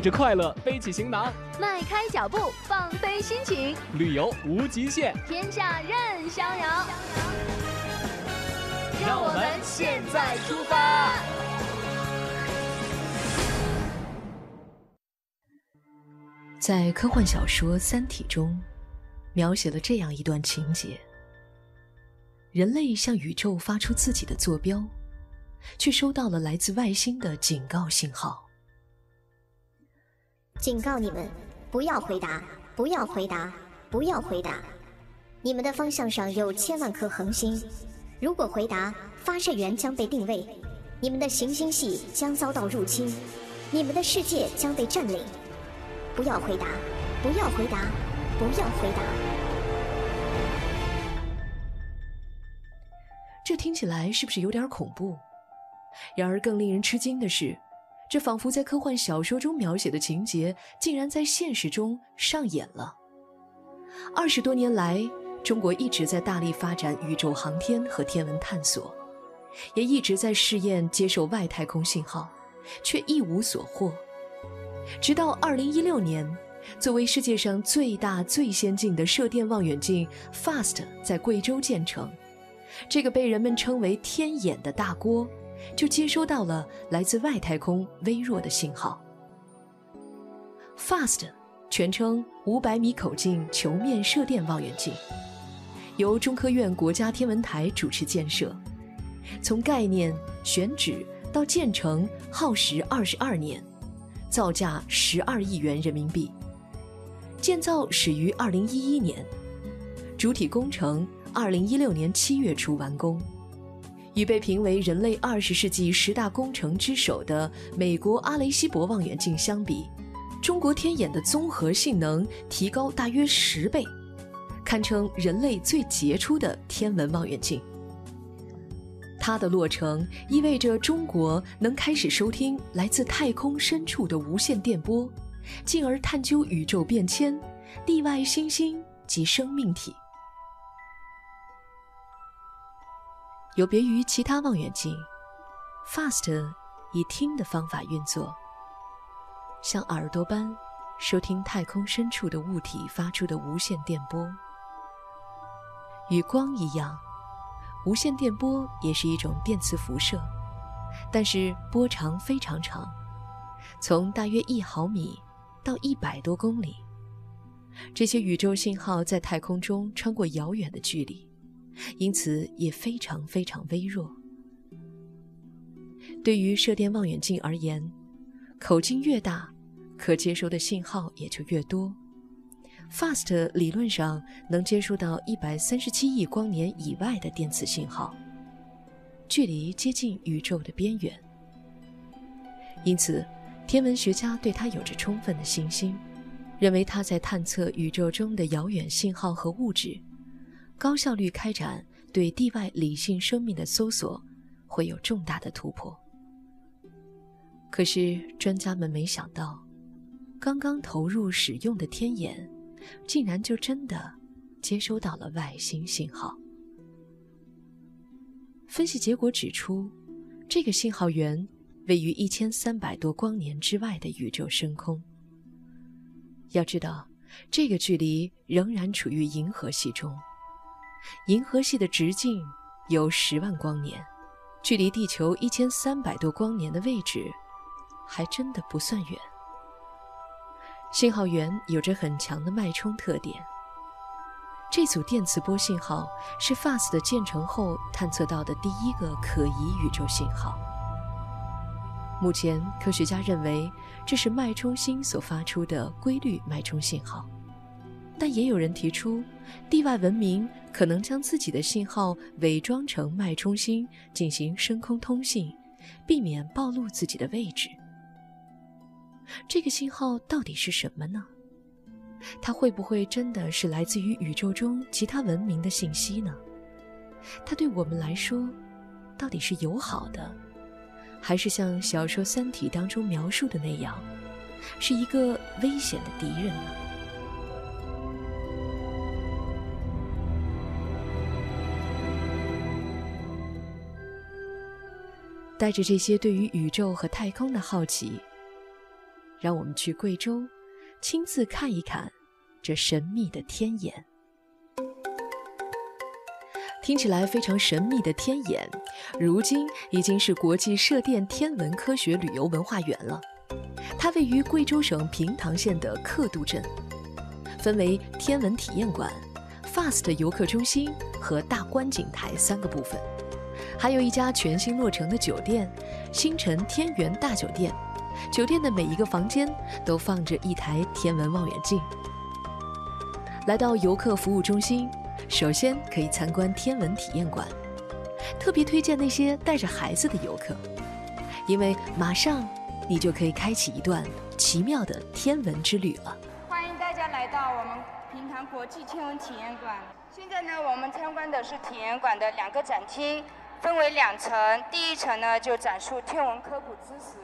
带着快乐背起行囊，迈开脚步放飞心情，旅游无极限，天下任逍遥。让我们现在出发。在科幻小说《三体》中，描写了这样一段情节：人类向宇宙发出自己的坐标，却收到了来自外星的警告信号。警告你们，不要回答，不要回答，不要回答！你们的方向上有千万颗恒星，如果回答，发射源将被定位，你们的行星系将遭到入侵，你们的世界将被占领。不要回答，不要回答，不要回答！这听起来是不是有点恐怖？然而更令人吃惊的是。这仿佛在科幻小说中描写的情节，竟然在现实中上演了。二十多年来，中国一直在大力发展宇宙航天和天文探索，也一直在试验接受外太空信号，却一无所获。直到二零一六年，作为世界上最大最先进的射电望远镜 FAST 在贵州建成，这个被人们称为“天眼”的大锅。就接收到了来自外太空微弱的信号。FAST，全称五百米口径球面射电望远镜，由中科院国家天文台主持建设，从概念选址到建成耗时二十二年，造价十二亿元人民币。建造始于二零一一年，主体工程二零一六年七月初完工。与被评为人类二十世纪十大工程之首的美国阿雷西博望远镜相比，中国天眼的综合性能提高大约十倍，堪称人类最杰出的天文望远镜。它的落成意味着中国能开始收听来自太空深处的无线电波，进而探究宇宙变迁、地外星星及生命体。有别于其他望远镜，FAST 以听的方法运作，像耳朵般收听太空深处的物体发出的无线电波。与光一样，无线电波也是一种电磁辐射，但是波长非常长，从大约一毫米到一百多公里。这些宇宙信号在太空中穿过遥远的距离。因此也非常非常微弱。对于射电望远镜而言，口径越大，可接收的信号也就越多。FAST 理论上能接收到一百三十七亿光年以外的电磁信号，距离接近宇宙的边缘。因此，天文学家对它有着充分的信心，认为它在探测宇宙中的遥远信号和物质。高效率开展对地外理性生命的搜索，会有重大的突破。可是，专家们没想到，刚刚投入使用的天眼，竟然就真的接收到了外星信号。分析结果指出，这个信号源位于一千三百多光年之外的宇宙深空。要知道，这个距离仍然处于银河系中。银河系的直径有十万光年，距离地球一千三百多光年的位置，还真的不算远。信号源有着很强的脉冲特点。这组电磁波信号是 FAST 建成后探测到的第一个可疑宇宙信号。目前，科学家认为这是脉冲星所发出的规律脉冲信号。但也有人提出，地外文明可能将自己的信号伪装成脉冲星进行深空通信，避免暴露自己的位置。这个信号到底是什么呢？它会不会真的是来自于宇宙中其他文明的信息呢？它对我们来说，到底是友好的，还是像小说《三体》当中描述的那样，是一个危险的敌人呢？带着这些对于宇宙和太空的好奇，让我们去贵州，亲自看一看这神秘的天眼。听起来非常神秘的天眼，如今已经是国际射电天文科学旅游文化园了。它位于贵州省平塘县的克度镇，分为天文体验馆、FAST 游客中心和大观景台三个部分，还有一家全新落成的酒店——星辰天元大酒店。酒店的每一个房间都放着一台天文望远镜。来到游客服务中心，首先可以参观天文体验馆，特别推荐那些带着孩子的游客，因为马上你就可以开启一段奇妙的天文之旅了。欢迎大家来到我们平潭国际天文体验馆。现在呢，我们参观的是体验馆的两个展厅，分为两层。第一层呢，就展述天文科普知识。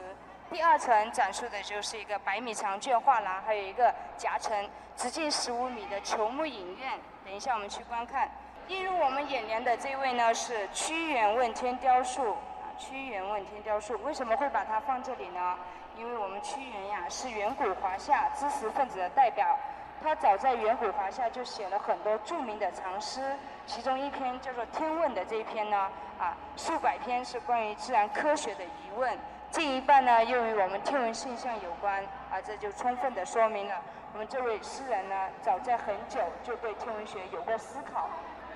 第二层展示的就是一个百米长卷画廊，还有一个夹层直径十五米的球幕影院。等一下我们去观看。映入我们眼帘的这位呢是屈原问天雕塑，屈原问天雕塑为什么会把它放这里呢？因为我们屈原呀是远古华夏知识分子的代表，他早在远古华夏就写了很多著名的长诗，其中一篇叫做《天问》的这一篇呢啊，数百篇是关于自然科学的疑问。近一半呢，又与我们天文现象有关，啊，这就充分的说明了我们这位诗人呢，早在很久就对天文学有过思考。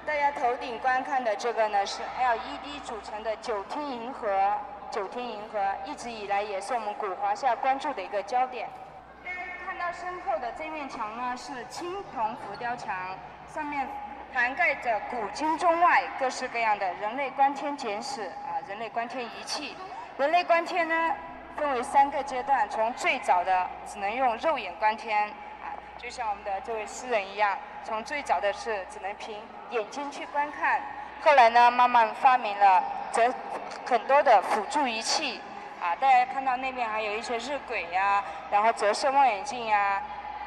大家头顶观看的这个呢，是 LED 组成的九天银河，九天银河一直以来也是我们古华夏关注的一个焦点。大家看到身后的这面墙呢，是青铜浮雕墙，上面涵盖着古今中外各式各样的人类观天简史啊，人类观天仪器。人类观天呢，分为三个阶段。从最早的只能用肉眼观天，啊，就像我们的这位诗人一样，从最早的是只能凭眼睛去观看，后来呢，慢慢发明了折很多的辅助仪器，啊，大家看到那边还有一些日晷呀，然后折射望远镜呀，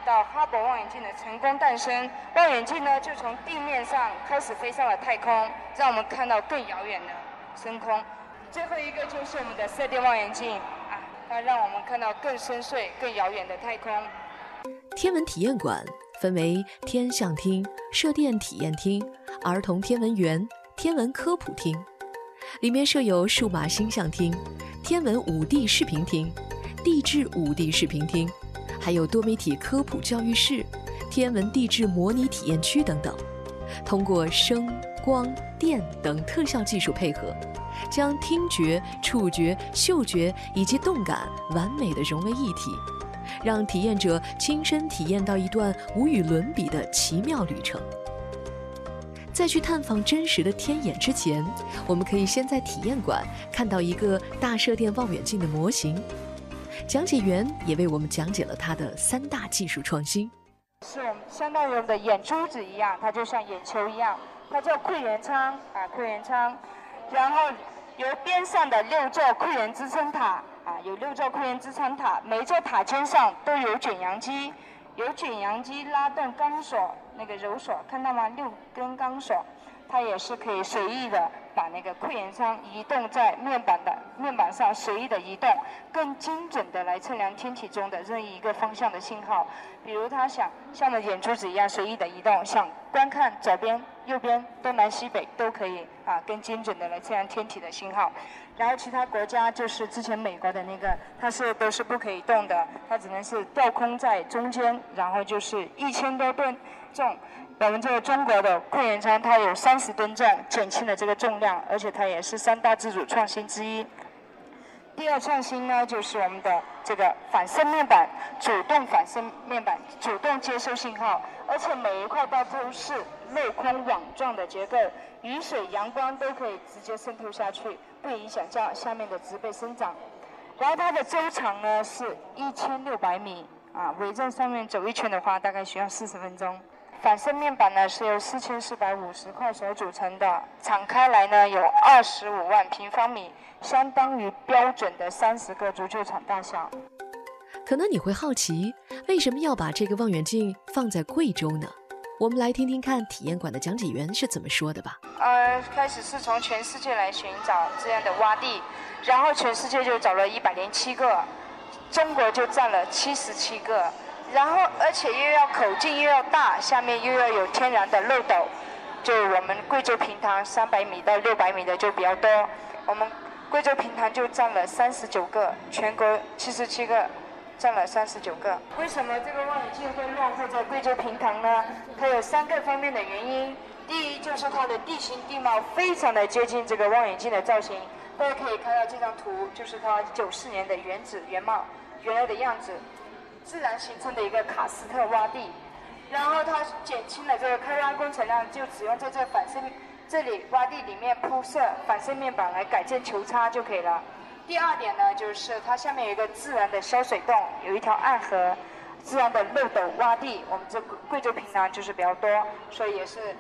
到哈勃望远镜的成功诞生，望远镜呢就从地面上开始飞上了太空，让我们看到更遥远的深空。最后一个就是我们的射电望远镜啊，它让我们看到更深邃、更遥远的太空。天文体验馆分为天象厅、射电体验厅、儿童天文园、天文科普厅，里面设有数码星象厅、天文五 D 视频厅、地质五 D 视频厅，还有多媒体科普教育室、天文地质模拟体验区等等。通过声、光电等特效技术配合。将听觉、触觉、嗅觉以及动感完美的融为一体，让体验者亲身体验到一段无与伦比的奇妙旅程。在去探访真实的天眼之前，我们可以先在体验馆看到一个大射电望远镜的模型。讲解员也为我们讲解了它的三大技术创新。是我们相当于我们的眼珠子一样，它就像眼球一样，它叫窥源舱啊，窥源舱，然后。由边上的六座窥源支撑塔啊，有六座窥源支撑塔，每座塔尖上都有卷扬机，有卷扬机拉动钢索，那个柔索看到吗？六根钢索，它也是可以随意的把那个窥源舱移动在面板的面板上，随意的移动，更精准的来测量天体中的任意一个方向的信号。比如它想像着眼珠子一样随意的移动，想观看左边。右边东南西北都可以啊，更精准的来测量天体的信号。然后其他国家就是之前美国的那个，它是都是不可以动的，它只能是吊空在中间，然后就是一千多吨重。我们这个中国的库源舱它有三十吨重，减轻了这个重量，而且它也是三大自主创新之一。第二创新呢，就是我们的这个反射面板，主动反射面板，主动接收信号，而且每一块都是镂空网状的结构，雨水、阳光都可以直接渗透下去，不影响下下面的植被生长。然后它的周长呢是一千六百米，啊，围在上面走一圈的话，大概需要四十分钟。反射面板呢是由四千四百五十块所组成的，敞开来呢有二十五万平方米，相当于标准的三十个足球场大小。可能你会好奇，为什么要把这个望远镜放在贵州呢？我们来听听看体验馆的讲解员是怎么说的吧。呃，开始是从全世界来寻找这样的洼地，然后全世界就找了一百零七个。中国就占了七十七个。然后而且又要口径又要大，下面又要有天然的漏斗。就我们贵州平塘三百米到六百米的就比较多，我们贵州平塘就占了三十九个，全国七十七个，占了三十九个。为什么这个望远镜会落户在贵州平塘呢？它有三个方面的原因。第一就是它的地形地貌非常的接近这个望远镜的造型，大家可以看到这张图，就是它九四年的原址原貌原来的样子，自然形成的一个喀斯特洼地。然后它减轻了这个开挖工程量，就只用在这反射这里洼地里面铺设反射面板来改建球叉就可以了。第二点呢，就是它下面有一个自然的消水洞，有一条暗河，自然的漏斗洼地。我们这贵州平塘就是比较多，所以也是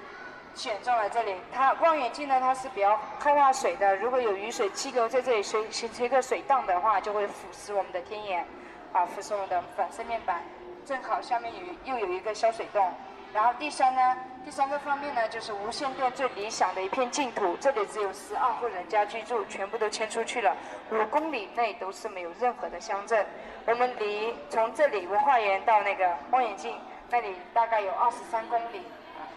选中了这里。它望远镜呢，它是比较开化水的，如果有雨水积留在这里，形形成一个水荡的话，就会腐蚀我们的天眼，啊，附送的反射面板。正好下面有又有一个消水洞，然后第三呢，第三个方面呢，就是无线电最理想的一片净土，这里只有十二户人家居住，全部都迁出去了，五公里内都是没有任何的乡镇。我们离从这里文化园到那个望远镜那里大概有二十三公里，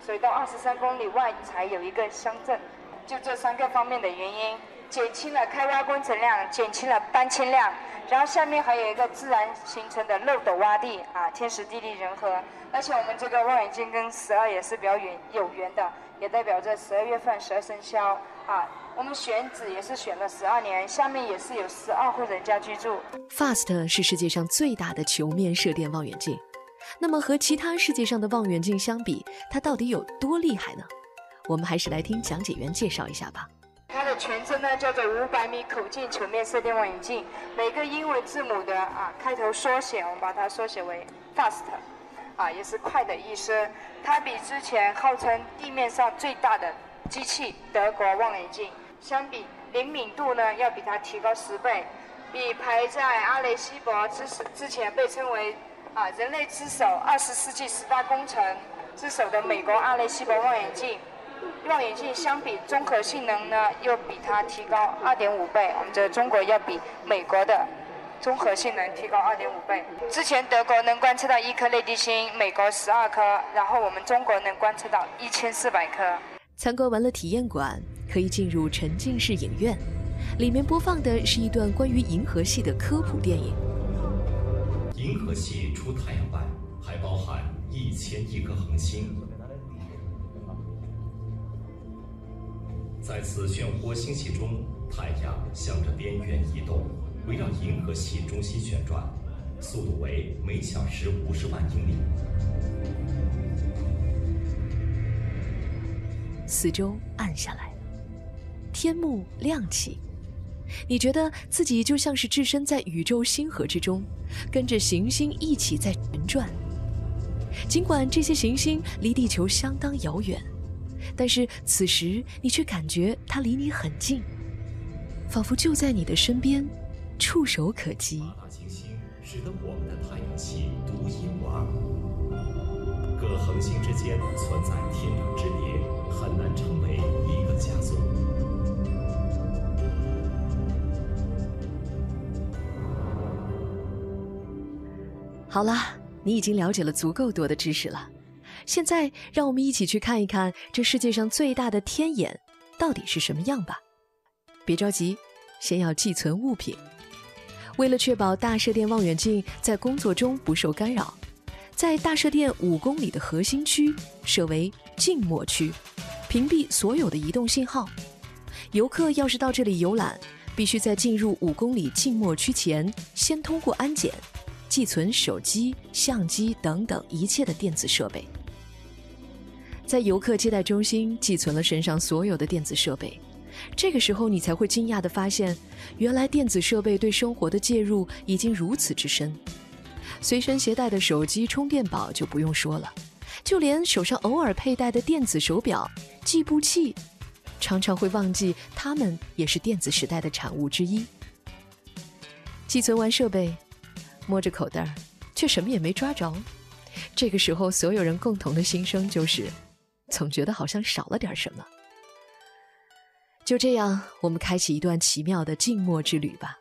所以到二十三公里外才有一个乡镇。就这三个方面的原因，减轻了开挖工程量，减轻了搬迁量。然后下面还有一个自然形成的漏斗洼地啊，天时地利人和，而且我们这个望远镜跟十二也是比较缘有缘的，也代表着十二月份十二生肖啊。我们选址也是选了十二年，下面也是有十二户人家居住。FAST 是世界上最大的球面射电望远镜，那么和其他世界上的望远镜相比，它到底有多厉害呢？我们还是来听讲解员介绍一下吧。它的全称呢叫做五百米口径球面射电望远镜，每个英文字母的啊开头缩写，我们把它缩写为 fast，啊也是快的意思。它比之前号称地面上最大的机器德国望远镜相比，灵敏度呢要比它提高十倍，比排在阿雷西博之之前被称为啊人类之首、二十世纪十大工程之首的美国阿雷西博望远镜。望远镜相比综合性能呢，又比它提高二点五倍。我们这中国要比美国的综合性能提高二点五倍。之前德国能观测到一颗类地星，美国十二颗，然后我们中国能观测到一千四百颗。参观完了体验馆，可以进入沉浸式影院，里面播放的是一段关于银河系的科普电影。银河系除太阳外，还包含一千亿颗恒星。在此漩涡星系中，太阳向着边缘移动，围绕银河系中心旋转，速度为每小时五十万英里。四周暗下来，天幕亮起，你觉得自己就像是置身在宇宙星河之中，跟着行星一起在旋转。尽管这些行星离地球相当遥远。但是此时，你却感觉它离你很近，仿佛就在你的身边，触手可及。大行星使得我们的太阳系独一无二，各恒星之间存在天壤之别，很难成为一个家族。好了，你已经了解了足够多的知识了。现在，让我们一起去看一看这世界上最大的天眼到底是什么样吧。别着急，先要寄存物品。为了确保大射电望远镜在工作中不受干扰，在大射电五公里的核心区设为静默区，屏蔽所有的移动信号。游客要是到这里游览，必须在进入五公里静默区前先通过安检，寄存手机、相机等等一切的电子设备。在游客接待中心寄存了身上所有的电子设备，这个时候你才会惊讶地发现，原来电子设备对生活的介入已经如此之深。随身携带的手机充电宝就不用说了，就连手上偶尔佩戴的电子手表、计步器，常常会忘记它们也是电子时代的产物之一。寄存完设备，摸着口袋，却什么也没抓着。这个时候，所有人共同的心声就是。总觉得好像少了点什么。就这样，我们开启一段奇妙的静默之旅吧。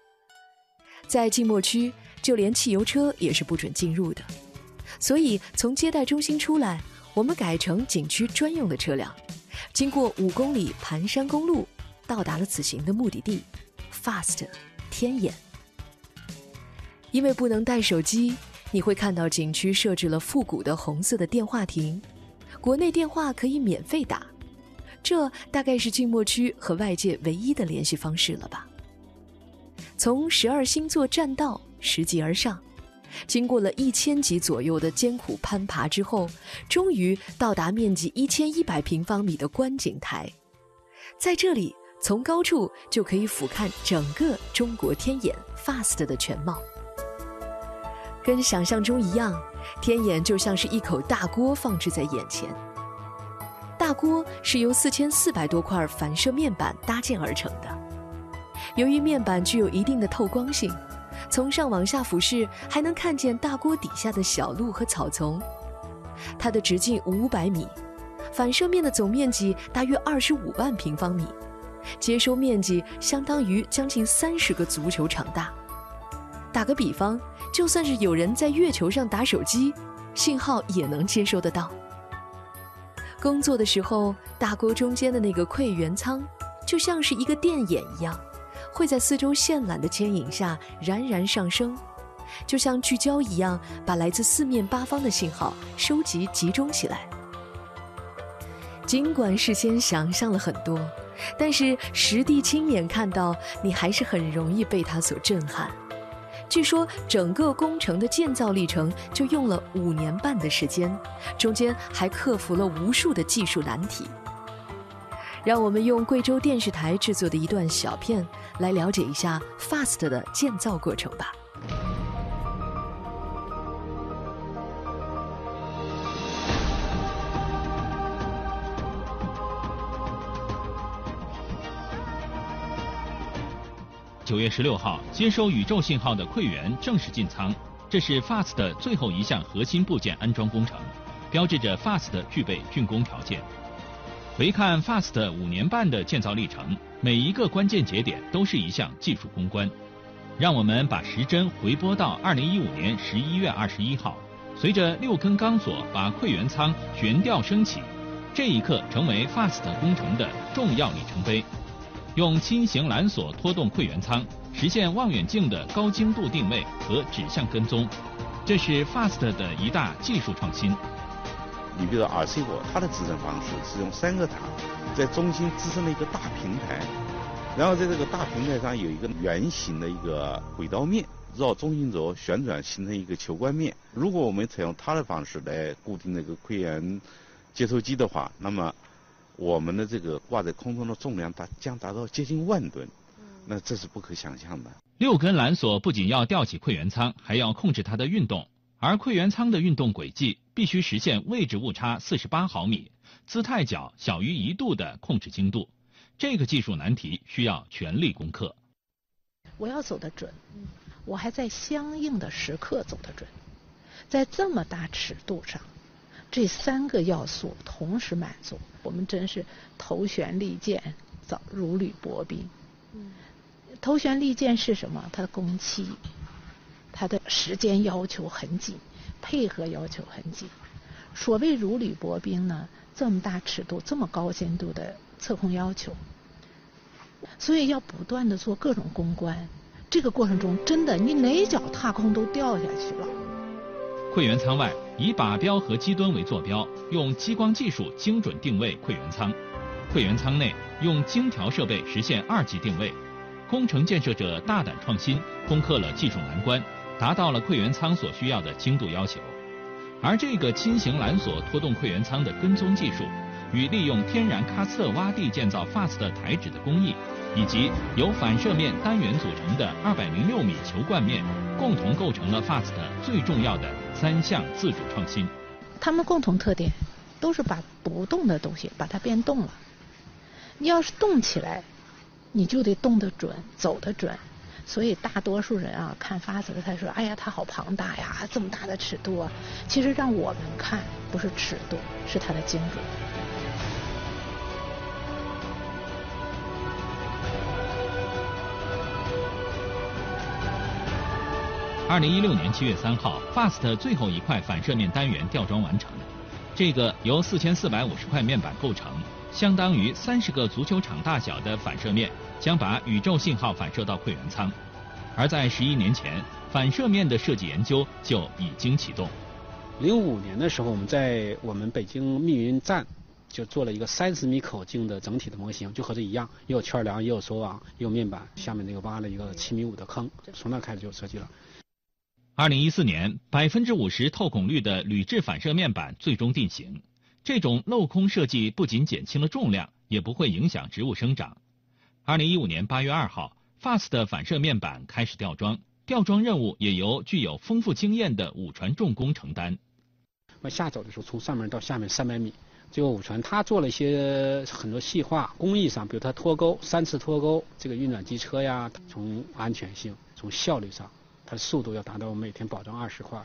在静默区，就连汽油车也是不准进入的。所以从接待中心出来，我们改成景区专用的车辆，经过五公里盘山公路，到达了此行的目的地 ——Fast 天眼。因为不能带手机，你会看到景区设置了复古的红色的电话亭，国内电话可以免费打。这大概是静默区和外界唯一的联系方式了吧？从十二星座栈道拾级而上，经过了一千级左右的艰苦攀爬之后，终于到达面积一千一百平方米的观景台。在这里，从高处就可以俯瞰整个中国天眼 FAST 的全貌。跟想象中一样，天眼就像是一口大锅放置在眼前。大锅是由四千四百多块反射面板搭建而成的。由于面板具有一定的透光性，从上往下俯视，还能看见大锅底下的小路和草丛。它的直径五百米，反射面的总面积大约二十五万平方米，接收面积相当于将近三十个足球场大。打个比方，就算是有人在月球上打手机，信号也能接收得到。工作的时候，大锅中间的那个馈源舱，就像是一个电眼一样，会在四周线缆的牵引下冉冉上升，就像聚焦一样，把来自四面八方的信号收集集中起来。尽管事先想象了很多，但是实地亲眼看到，你还是很容易被它所震撼。据说整个工程的建造历程就用了五年半的时间，中间还克服了无数的技术难题。让我们用贵州电视台制作的一段小片来了解一下 FAST 的建造过程吧。九月十六号，接收宇宙信号的馈源正式进仓，这是 FAST 的最后一项核心部件安装工程，标志着 FAST 具备竣工条件。回看 FAST 五年半的建造历程，每一个关键节点都是一项技术攻关。让我们把时针回拨到二零一五年十一月二十一号，随着六根钢索把馈源舱悬吊升起，这一刻成为 FAST 工程的重要里程碑。用轻型缆索拖动馈源舱，实现望远镜的高精度定位和指向跟踪，这是 FAST 的一大技术创新。你比如说 RC 火，它的支撑方式是用三个塔在中心支撑了一个大平台，然后在这个大平台上有一个圆形的一个轨道面，绕中心轴旋转形成一个球冠面。如果我们采用它的方式来固定那个馈源接收机的话，那么我们的这个挂在空中的重量达将达到接近万吨，那这是不可想象的。六根缆索不仅要吊起馈源舱，还要控制它的运动，而馈源舱的运动轨迹必须实现位置误差四十八毫米、姿态角小于一度的控制精度。这个技术难题需要全力攻克。我要走得准，我还在相应的时刻走得准，在这么大尺度上。这三个要素同时满足，我们真是头悬利剑，早如履薄冰。嗯头悬利剑是什么？它的工期，它的时间要求很紧，配合要求很紧。所谓如履薄冰呢，这么大尺度、这么高精度的测控要求，所以要不断的做各种攻关。这个过程中，真的你哪脚踏空都掉下去了。会员舱外。以靶标和机墩为坐标，用激光技术精准定位馈源舱。馈源舱内用精调设备实现二级定位。工程建设者大胆创新，攻克了技术难关，达到了馈源舱所需要的精度要求。而这个轻型缆索拖动馈源舱的跟踪技术，与利用天然喀斯特洼地建造 FAST 台址的工艺，以及由反射面单元组成的二百零六米球冠面，共同构成了 FAST 最重要的。三项自主创新，它们共同特点都是把不动的东西把它变动了。你要是动起来，你就得动得准，走得准。所以大多数人啊，看发子他说：“哎呀，它好庞大呀，这么大的尺度啊！”其实让我们看，不是尺度，是它的精准。二零一六年七月三号，FAST 最后一块反射面单元吊装完成。这个由四千四百五十块面板构成，相当于三十个足球场大小的反射面，将把宇宙信号反射到馈源舱。而在十一年前，反射面的设计研究就已经启动。零五年的时候，我们在我们北京密云站就做了一个三十米口径的整体的模型，就和这一样，也有圈梁，也有锁网，也有面板，下面那个挖了一个七米五的坑，从那开始就设计了。二零一四年，百分之五十透孔率的铝制反射面板最终定型。这种镂空设计不仅减轻了重量，也不会影响植物生长。二零一五年八月二号，FAST 的反射面板开始吊装，吊装任务也由具有丰富经验的武传重工承担。往下走的时候，从上面到下面三百米，这个武传他做了一些很多细化工艺上，比如他脱钩三次脱钩，这个运转机车呀，从安全性、从效率上。它的速度要达到每天保证二十块。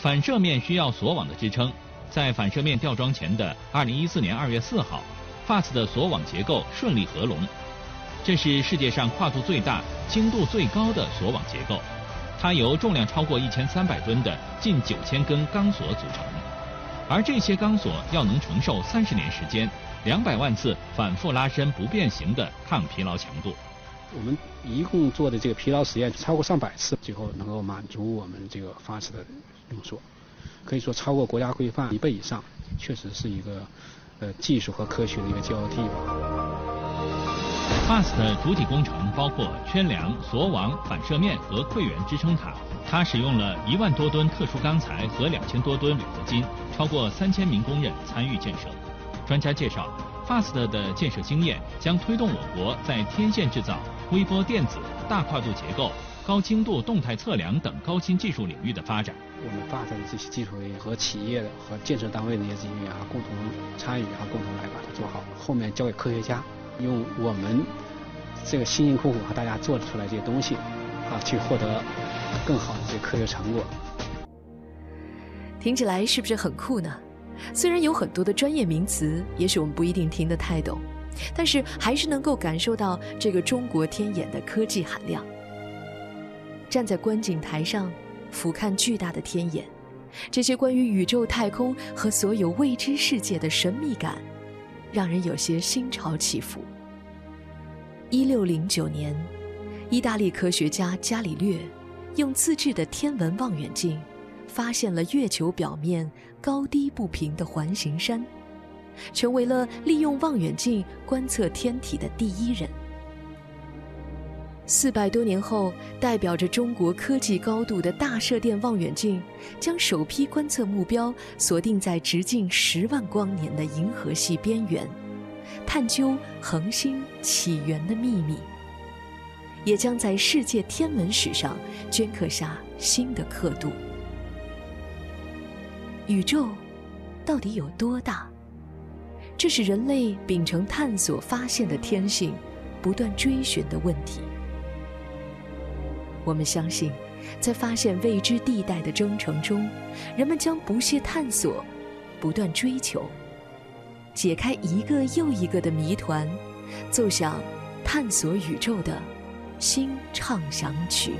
反射面需要锁网的支撑，在反射面吊装前的二零一四年二月四号，FAST 的锁网结构顺利合拢。这是世界上跨度最大、精度最高的锁网结构，它由重量超过一千三百吨的近九千根钢索组成，而这些钢索要能承受三十年时间。两百万次反复拉伸不变形的抗疲劳强度，我们一共做的这个疲劳实验超过上百次，最后能够满足我们这个发射的用索，可以说超过国家规范一倍以上，确实是一个呃技术和科学的一个交替吧。FAST 主体工程包括圈梁、索网、反射面和馈源支撑塔，它使用了一万多吨特殊钢材和两千多吨铝合金，超过三千名工人参与建设。专家介绍，FAST 的建设经验将推动我国在天线制造、微波电子、大跨度结构、高精度动态测量等高新技术领域的发展。我们 FAST 的这些技术人员和企业的和建设单位的这些人员啊，共同参与啊，共同来把它做好。后面交给科学家，用我们这个辛辛苦苦和大家做出来这些东西啊，去获得更好的这些科学成果。听起来是不是很酷呢？虽然有很多的专业名词，也许我们不一定听得太懂，但是还是能够感受到这个中国天眼的科技含量。站在观景台上，俯瞰巨大的天眼，这些关于宇宙太空和所有未知世界的神秘感，让人有些心潮起伏。一六零九年，意大利科学家伽利略用自制的天文望远镜。发现了月球表面高低不平的环形山，成为了利用望远镜观测天体的第一人。四百多年后，代表着中国科技高度的大射电望远镜，将首批观测目标锁定在直径十万光年的银河系边缘，探究恒星起源的秘密，也将在世界天文史上镌刻下新的刻度。宇宙到底有多大？这是人类秉承探索发现的天性，不断追寻的问题。我们相信，在发现未知地带的征程中，人们将不懈探索，不断追求，解开一个又一个的谜团，奏响探索宇宙的新畅想曲。